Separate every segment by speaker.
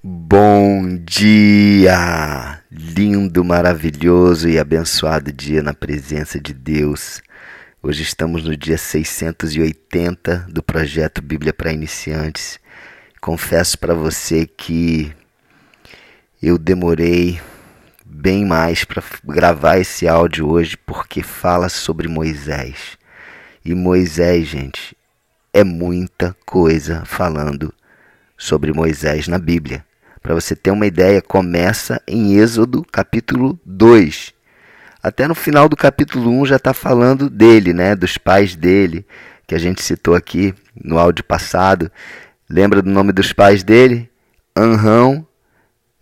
Speaker 1: Bom dia! Lindo, maravilhoso e abençoado dia na presença de Deus. Hoje estamos no dia 680 do projeto Bíblia para Iniciantes. Confesso para você que eu demorei bem mais para gravar esse áudio hoje porque fala sobre Moisés. E Moisés, gente, é muita coisa falando sobre Moisés na Bíblia. Para você ter uma ideia, começa em Êxodo capítulo 2. Até no final do capítulo 1 já está falando dele, né? dos pais dele, que a gente citou aqui no áudio passado. Lembra do nome dos pais dele? Anrão,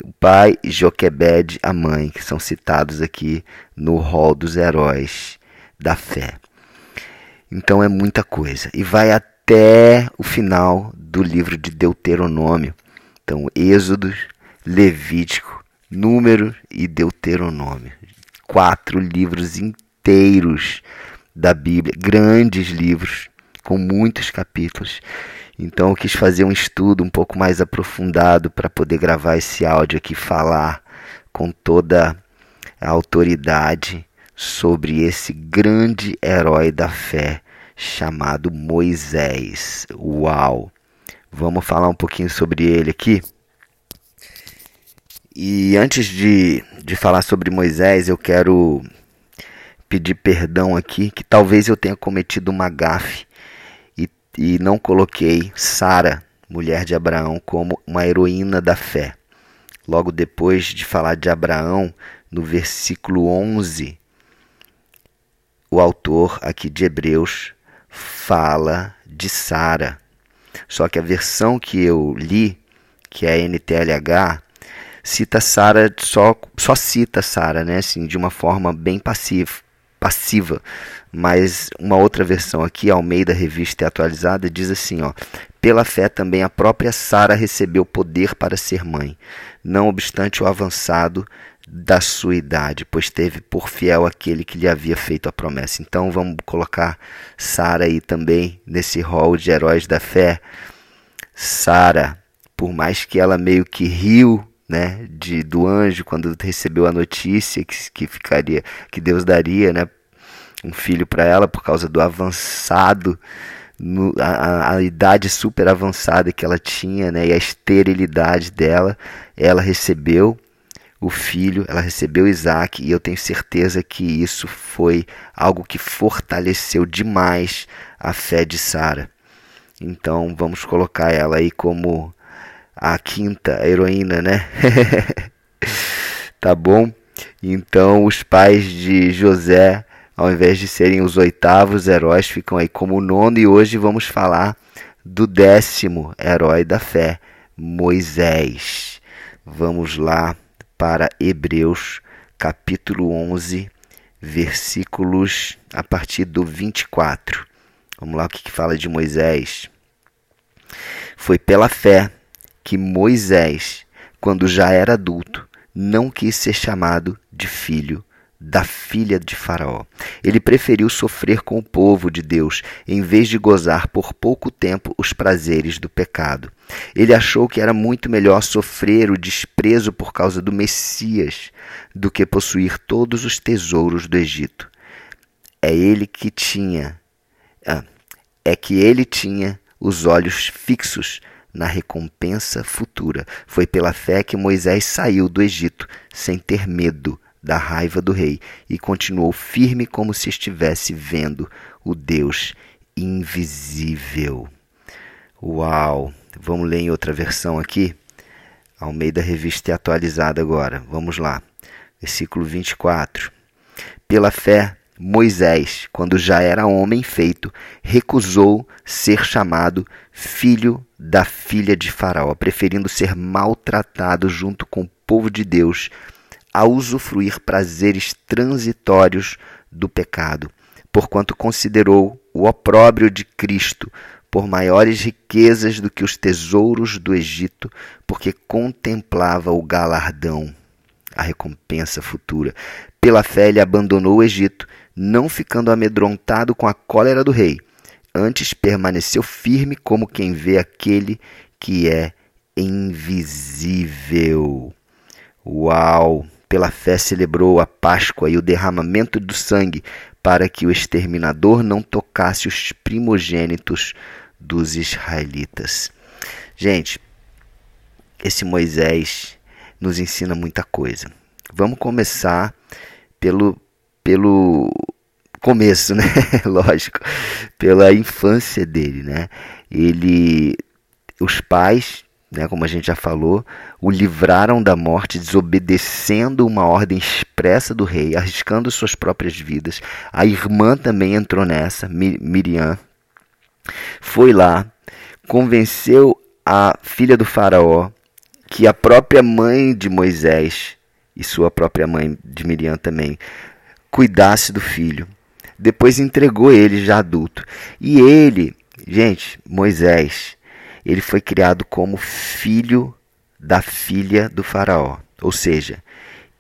Speaker 1: o pai, e Joquebed, a mãe, que são citados aqui no rol dos heróis da fé. Então é muita coisa. E vai até o final do livro de Deuteronômio. Então, Êxodo, Levítico, Número e Deuteronômio. Quatro livros inteiros da Bíblia, grandes livros, com muitos capítulos. Então, eu quis fazer um estudo um pouco mais aprofundado para poder gravar esse áudio aqui, falar com toda a autoridade sobre esse grande herói da fé chamado Moisés. Uau! Vamos falar um pouquinho sobre ele aqui. E antes de, de falar sobre Moisés, eu quero pedir perdão aqui, que talvez eu tenha cometido uma gafe e, e não coloquei Sara, mulher de Abraão, como uma heroína da fé. Logo depois de falar de Abraão, no versículo 11, o autor aqui de Hebreus fala de Sara. Só que a versão que eu li, que é a NTLH, cita Sara só só cita Sara, né, assim, de uma forma bem passiva, passiva. Mas uma outra versão aqui, Almeida Revista e Atualizada, diz assim, ó: Pela fé também a própria Sara recebeu poder para ser mãe, não obstante o avançado da sua idade, pois teve por fiel aquele que lhe havia feito a promessa. Então vamos colocar Sara aí também nesse rol de heróis da fé. Sara, por mais que ela meio que riu, né, de do anjo quando recebeu a notícia que, que ficaria que Deus daria, né, um filho para ela por causa do avançado no, a, a, idade super avançada que ela tinha, né, e a esterilidade dela, ela recebeu o filho, ela recebeu Isaac, e eu tenho certeza que isso foi algo que fortaleceu demais a fé de Sara. Então vamos colocar ela aí como a quinta heroína, né? tá bom? Então os pais de José, ao invés de serem os oitavos heróis, ficam aí como o nono, e hoje vamos falar do décimo herói da fé, Moisés. Vamos lá para Hebreus, capítulo 11, versículos a partir do 24. Vamos lá, o que, que fala de Moisés? Foi pela fé que Moisés, quando já era adulto, não quis ser chamado de filho da filha de Faraó. Ele preferiu sofrer com o povo de Deus em vez de gozar por pouco tempo os prazeres do pecado. Ele achou que era muito melhor sofrer o desprezo por causa do Messias do que possuir todos os tesouros do Egito. É ele que tinha, ah, é que ele tinha os olhos fixos na recompensa futura. Foi pela fé que Moisés saiu do Egito sem ter medo da raiva do rei e continuou firme como se estivesse vendo o Deus invisível. Uau! Vamos ler em outra versão aqui? Almeida Revista é atualizada agora. Vamos lá. Versículo 24. Pela fé, Moisés, quando já era homem feito, recusou ser chamado filho da filha de Faraó, preferindo ser maltratado junto com o povo de Deus a usufruir prazeres transitórios do pecado, porquanto considerou o opróbrio de Cristo por maiores riquezas do que os tesouros do Egito, porque contemplava o galardão, a recompensa futura. Pela fé ele abandonou o Egito, não ficando amedrontado com a cólera do rei. Antes permaneceu firme como quem vê aquele que é invisível. Uau! Pela fé celebrou a Páscoa e o derramamento do sangue, para que o exterminador não tocasse os primogênitos dos israelitas. Gente, esse Moisés nos ensina muita coisa. Vamos começar pelo, pelo começo, né? Lógico, pela infância dele, né? Ele, os pais, né, como a gente já falou, o livraram da morte, desobedecendo uma ordem expressa do rei, arriscando suas próprias vidas. A irmã também entrou nessa, Miriam. Foi lá, convenceu a filha do faraó que a própria mãe de Moisés e sua própria mãe de Miriam também cuidasse do filho depois entregou ele já adulto. E ele, gente, Moisés, ele foi criado como filho da filha do faraó. Ou seja,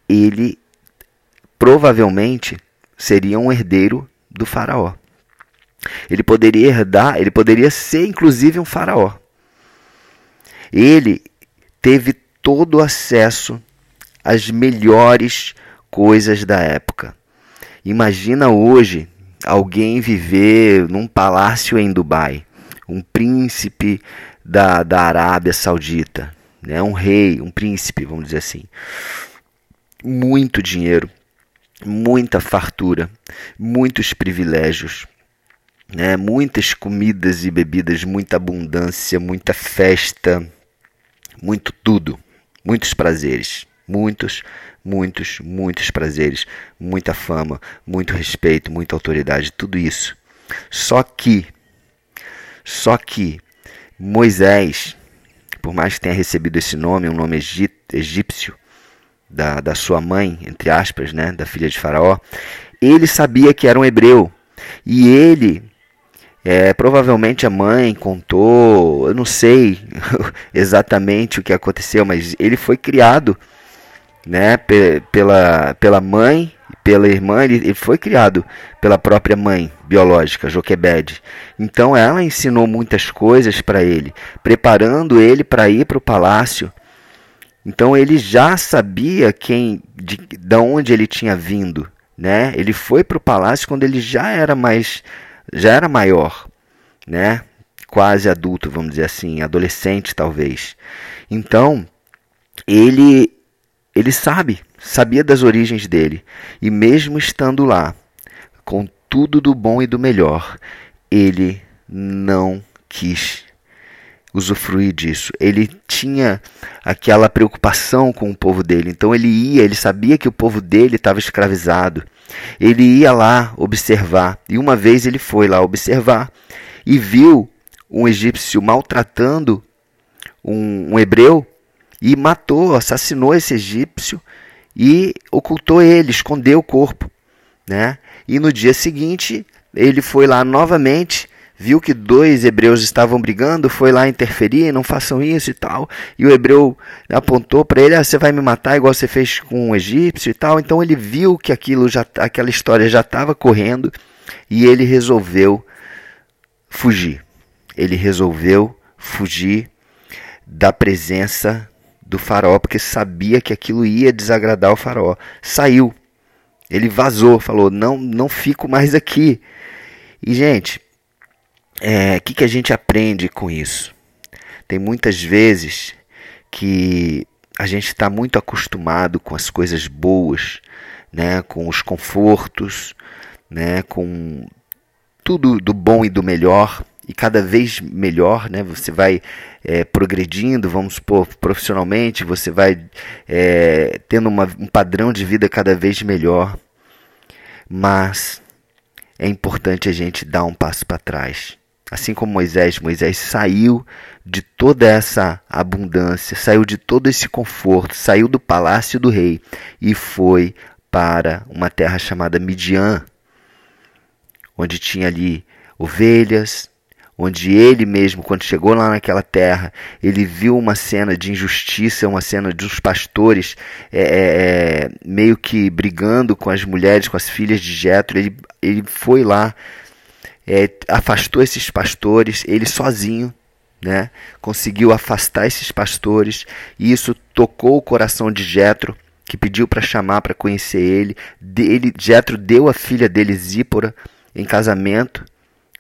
Speaker 1: ele provavelmente seria um herdeiro do faraó. Ele poderia herdar, ele poderia ser inclusive um faraó. Ele teve todo o acesso às melhores coisas da época. Imagina hoje alguém viver num palácio em Dubai, um príncipe da, da Arábia Saudita, né? um rei, um príncipe, vamos dizer assim. Muito dinheiro, muita fartura, muitos privilégios, né? muitas comidas e bebidas, muita abundância, muita festa, muito tudo, muitos prazeres, muitos muitos, muitos prazeres, muita fama, muito respeito, muita autoridade, tudo isso. Só que, só que Moisés, por mais que tenha recebido esse nome, um nome egípcio, da, da sua mãe, entre aspas, né, da filha de Faraó, ele sabia que era um hebreu. E ele, é, provavelmente a mãe contou, eu não sei exatamente o que aconteceu, mas ele foi criado né, pela, pela mãe pela irmã, ele, ele, foi criado pela própria mãe biológica, Joquebed. Então ela ensinou muitas coisas para ele, preparando ele para ir para o palácio. Então ele já sabia quem, de, de onde ele tinha vindo, né? Ele foi para o palácio quando ele já era mais, já era maior, né? Quase adulto, vamos dizer assim, adolescente talvez. Então ele ele sabe, sabia das origens dele, e mesmo estando lá, com tudo do bom e do melhor, ele não quis usufruir disso. Ele tinha aquela preocupação com o povo dele. Então ele ia, ele sabia que o povo dele estava escravizado. Ele ia lá observar. E uma vez ele foi lá observar e viu um egípcio maltratando um, um hebreu e matou, assassinou esse egípcio e ocultou ele, escondeu o corpo, né? E no dia seguinte, ele foi lá novamente, viu que dois hebreus estavam brigando, foi lá interferir, não façam isso e tal. E o hebreu apontou para ele: ah, você vai me matar igual você fez com o egípcio e tal. Então ele viu que aquilo já, aquela história já estava correndo e ele resolveu fugir. Ele resolveu fugir da presença do faraó, porque sabia que aquilo ia desagradar o faraó. Saiu. Ele vazou, falou: não, não fico mais aqui. E, gente, o é, que, que a gente aprende com isso? Tem muitas vezes que a gente está muito acostumado com as coisas boas, né, com os confortos, né, com tudo do bom e do melhor e cada vez melhor, né? Você vai é, progredindo, vamos supor, profissionalmente, você vai é, tendo uma, um padrão de vida cada vez melhor. Mas é importante a gente dar um passo para trás. Assim como Moisés, Moisés saiu de toda essa abundância, saiu de todo esse conforto, saiu do palácio do rei e foi para uma terra chamada Midian, onde tinha ali ovelhas, onde ele mesmo, quando chegou lá naquela terra, ele viu uma cena de injustiça, uma cena dos pastores é, é, é, meio que brigando com as mulheres, com as filhas de Jetro. Ele, ele foi lá, é, afastou esses pastores, ele sozinho, né? Conseguiu afastar esses pastores e isso tocou o coração de Jetro, que pediu para chamar para conhecer ele. Ele Jetro deu a filha dele Zípora em casamento,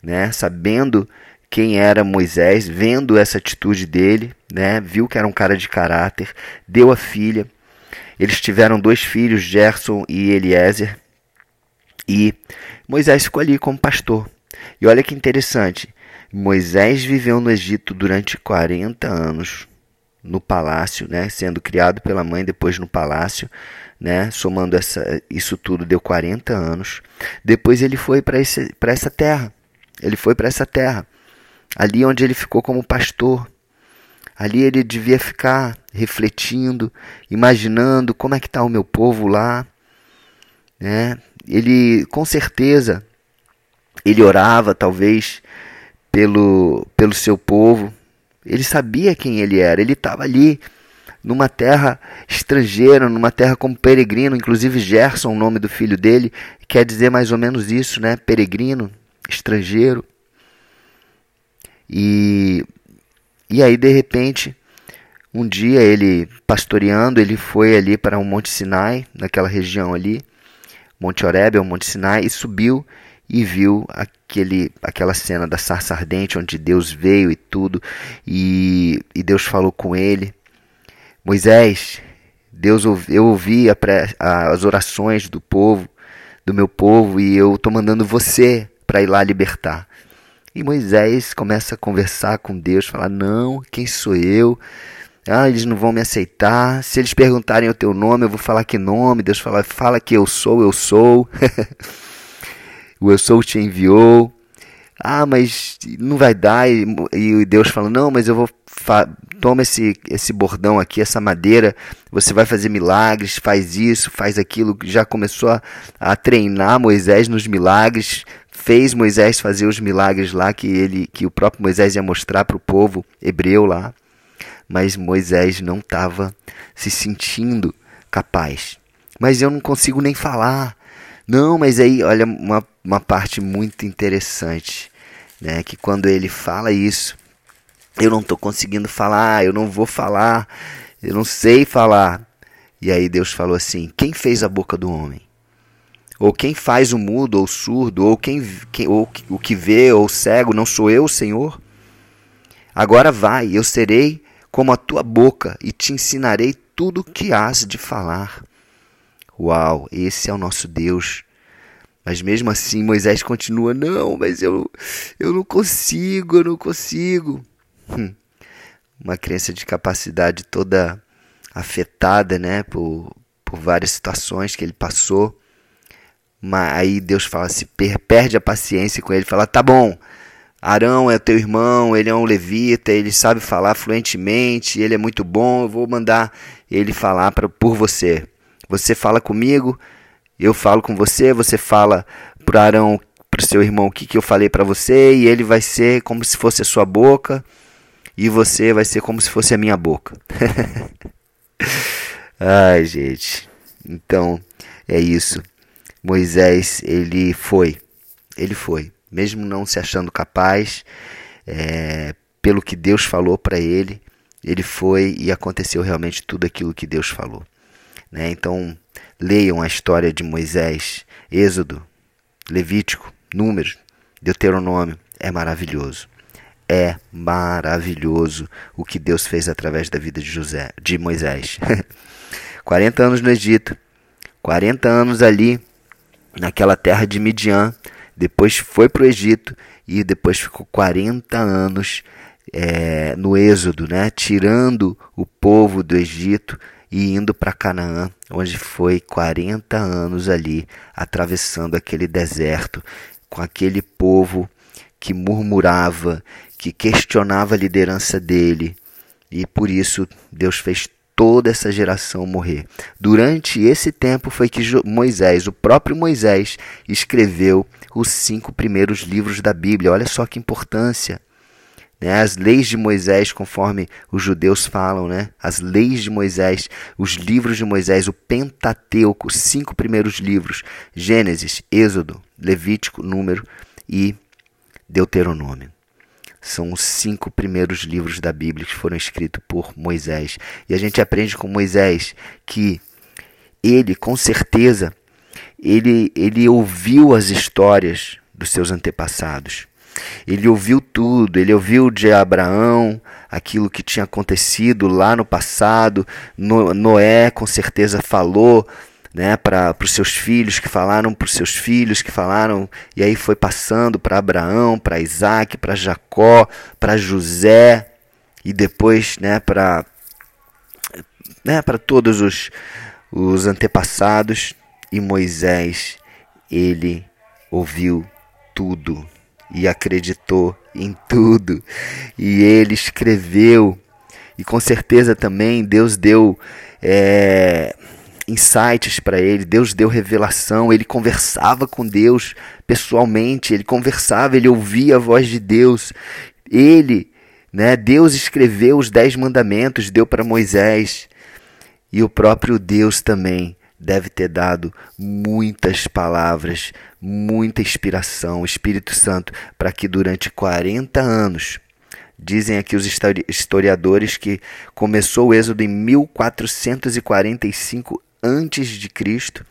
Speaker 1: né? Sabendo quem era Moisés, vendo essa atitude dele, né? Viu que era um cara de caráter, deu a filha. Eles tiveram dois filhos, Gerson e Eliezer. E Moisés ficou ali como pastor. E olha que interessante, Moisés viveu no Egito durante 40 anos no palácio, né, sendo criado pela mãe, depois no palácio, né, somando essa, isso tudo deu 40 anos. Depois ele foi para essa terra. Ele foi para essa terra. Ali onde ele ficou como pastor. Ali ele devia ficar refletindo, imaginando como é que está o meu povo lá. Né? Ele, com certeza, ele orava talvez pelo, pelo seu povo. Ele sabia quem ele era. Ele estava ali numa terra estrangeira, numa terra como peregrino. Inclusive Gerson, o nome do filho dele, quer dizer mais ou menos isso, né? Peregrino, estrangeiro. E, e aí, de repente, um dia ele pastoreando, ele foi ali para o um Monte Sinai, naquela região ali, Monte Oreb, o Monte Sinai, e subiu e viu aquele, aquela cena da sarça ardente, onde Deus veio e tudo, e, e Deus falou com ele. Moisés, Deus eu ouvi a, as orações do povo, do meu povo, e eu estou mandando você para ir lá libertar. E Moisés começa a conversar com Deus, falar: Não, quem sou eu? Ah, eles não vão me aceitar. Se eles perguntarem o teu nome, eu vou falar que nome. Deus fala: Fala que eu sou, eu sou. o eu sou te enviou. Ah, mas não vai dar. E, Deus fala: Não, mas eu vou. Toma esse, esse bordão aqui, essa madeira. Você vai fazer milagres. Faz isso, faz aquilo. Já começou a, a treinar Moisés nos milagres fez Moisés fazer os milagres lá que ele que o próprio Moisés ia mostrar para o povo hebreu lá, mas Moisés não estava se sentindo capaz. Mas eu não consigo nem falar. Não, mas aí olha uma, uma parte muito interessante, né? Que quando ele fala isso, eu não estou conseguindo falar, eu não vou falar, eu não sei falar. E aí Deus falou assim: Quem fez a boca do homem? Ou quem faz o mudo ou surdo, ou quem, quem ou o que vê ou cego, não sou eu, Senhor? Agora vai, eu serei como a tua boca e te ensinarei tudo o que has de falar. Uau, esse é o nosso Deus. Mas mesmo assim Moisés continua: Não, mas eu, eu não consigo, eu não consigo. Hum. Uma crença de capacidade toda afetada né, por, por várias situações que ele passou. Mas aí Deus fala assim, perde a paciência com ele, fala: "Tá bom. Arão é teu irmão, ele é um levita, ele sabe falar fluentemente, ele é muito bom, eu vou mandar ele falar pra, por você. Você fala comigo, eu falo com você, você fala para Arão, para seu irmão o que, que eu falei para você, e ele vai ser como se fosse a sua boca, e você vai ser como se fosse a minha boca. Ai, gente. Então, é isso. Moisés, ele foi, ele foi, mesmo não se achando capaz, é, pelo que Deus falou para ele, ele foi e aconteceu realmente tudo aquilo que Deus falou. Né? Então, leiam a história de Moisés, Êxodo, Levítico, Números, Deuteronômio, é maravilhoso. É maravilhoso o que Deus fez através da vida de José, de Moisés. 40 anos no Egito, 40 anos ali naquela terra de Midian, depois foi para o Egito e depois ficou 40 anos é, no Êxodo, né? tirando o povo do Egito e indo para Canaã, onde foi 40 anos ali, atravessando aquele deserto, com aquele povo que murmurava, que questionava a liderança dele. E por isso Deus fez toda essa geração morrer. Durante esse tempo foi que Moisés, o próprio Moisés, escreveu os cinco primeiros livros da Bíblia. Olha só que importância. Né? As leis de Moisés, conforme os judeus falam, né? as leis de Moisés, os livros de Moisés, o Pentateuco, os cinco primeiros livros: Gênesis, Êxodo, Levítico, Número e Deuteronômio. São os cinco primeiros livros da Bíblia que foram escritos por Moisés. E a gente aprende com Moisés que ele, com certeza, ele, ele ouviu as histórias dos seus antepassados. Ele ouviu tudo, ele ouviu de Abraão aquilo que tinha acontecido lá no passado. Noé com certeza falou né, para os seus filhos, que falaram para os seus filhos, que falaram, e aí foi passando para Abraão, para Isaac, para Jacó, para José, e depois né, para né, todos os, os antepassados, e Moisés, ele ouviu tudo e acreditou em tudo, e ele escreveu, e com certeza também Deus deu. É, insights para ele, Deus deu revelação, ele conversava com Deus pessoalmente, ele conversava, ele ouvia a voz de Deus. Ele, né, Deus escreveu os dez mandamentos, deu para Moisés. E o próprio Deus também deve ter dado muitas palavras, muita inspiração, Espírito Santo, para que durante 40 anos Dizem aqui os historiadores que começou o êxodo em 1445 antes de Cristo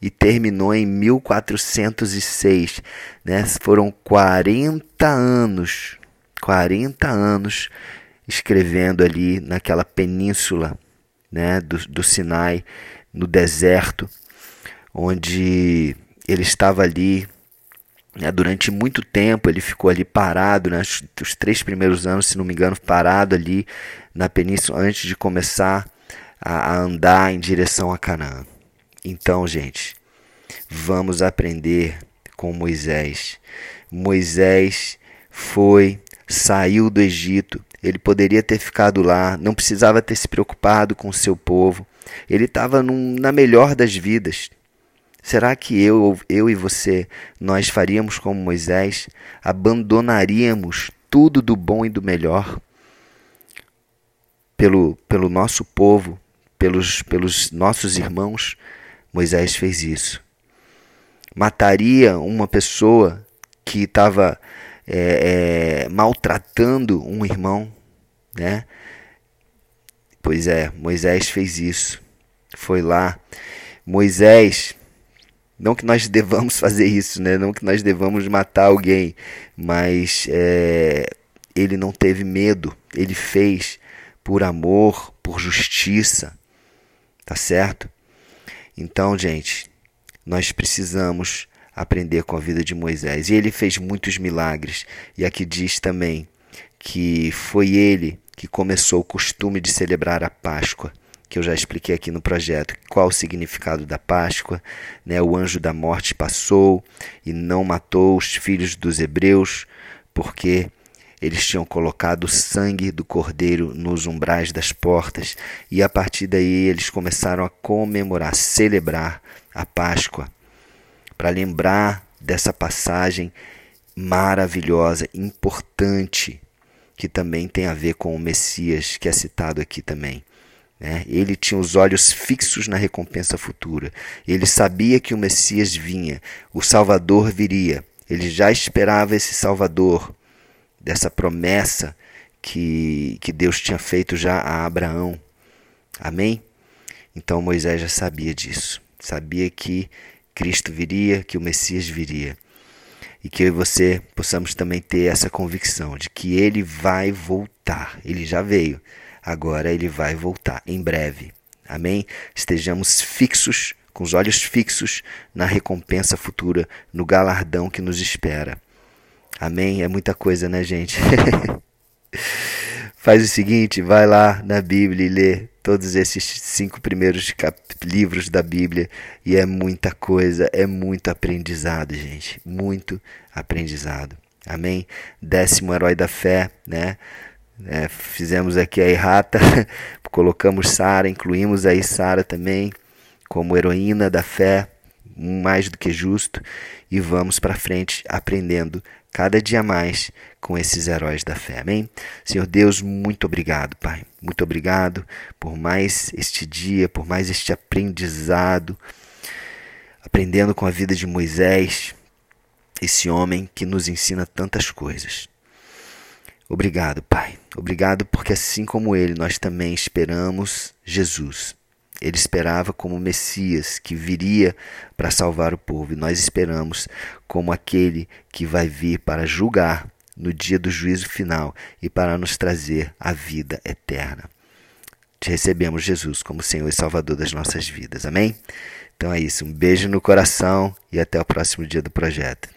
Speaker 1: e terminou em 1406, né? Foram 40 anos, 40 anos escrevendo ali naquela península, né, do, do Sinai, no deserto, onde ele estava ali né, durante muito tempo. Ele ficou ali parado, né, os três primeiros anos, se não me engano, parado ali na península antes de começar a, a andar em direção a Canaã. Então, gente, vamos aprender com Moisés. Moisés foi, saiu do Egito, ele poderia ter ficado lá, não precisava ter se preocupado com o seu povo. Ele estava na melhor das vidas. Será que eu, eu e você, nós faríamos como Moisés? Abandonaríamos tudo do bom e do melhor pelo, pelo nosso povo, pelos, pelos nossos irmãos, Moisés fez isso. Mataria uma pessoa que estava é, é, maltratando um irmão, né? Pois é, Moisés fez isso. Foi lá. Moisés, não que nós devamos fazer isso, né? Não que nós devamos matar alguém, mas é, ele não teve medo. Ele fez por amor, por justiça, Tá certo? Então, gente, nós precisamos aprender com a vida de Moisés. E ele fez muitos milagres. E aqui diz também que foi ele que começou o costume de celebrar a Páscoa, que eu já expliquei aqui no projeto. Qual o significado da Páscoa? Né? O anjo da morte passou e não matou os filhos dos hebreus, porque eles tinham colocado o sangue do cordeiro nos umbrais das portas e a partir daí eles começaram a comemorar, celebrar a Páscoa, para lembrar dessa passagem maravilhosa, importante, que também tem a ver com o Messias, que é citado aqui também. Né? Ele tinha os olhos fixos na recompensa futura. Ele sabia que o Messias vinha, o Salvador viria. Ele já esperava esse Salvador dessa promessa que, que Deus tinha feito já a Abraão. Amém? Então Moisés já sabia disso. Sabia que Cristo viria, que o Messias viria. E que eu e você possamos também ter essa convicção de que ele vai voltar. Ele já veio, agora ele vai voltar em breve. Amém? Estejamos fixos, com os olhos fixos na recompensa futura, no galardão que nos espera. Amém? É muita coisa, né, gente? Faz o seguinte, vai lá na Bíblia e lê todos esses cinco primeiros livros da Bíblia e é muita coisa, é muito aprendizado, gente, muito aprendizado. Amém? Décimo herói da fé, né? É, fizemos aqui a errata, colocamos Sara, incluímos aí Sara também como heroína da fé, mais do que justo, e vamos para frente aprendendo cada dia mais com esses heróis da fé. Amém? Senhor Deus, muito obrigado, Pai. Muito obrigado por mais este dia, por mais este aprendizado, aprendendo com a vida de Moisés, esse homem que nos ensina tantas coisas. Obrigado, Pai. Obrigado porque, assim como ele, nós também esperamos Jesus. Ele esperava como Messias que viria para salvar o povo, e nós esperamos como aquele que vai vir para julgar no dia do juízo final e para nos trazer a vida eterna. Te recebemos, Jesus, como Senhor e Salvador das nossas vidas. Amém? Então é isso. Um beijo no coração e até o próximo dia do projeto.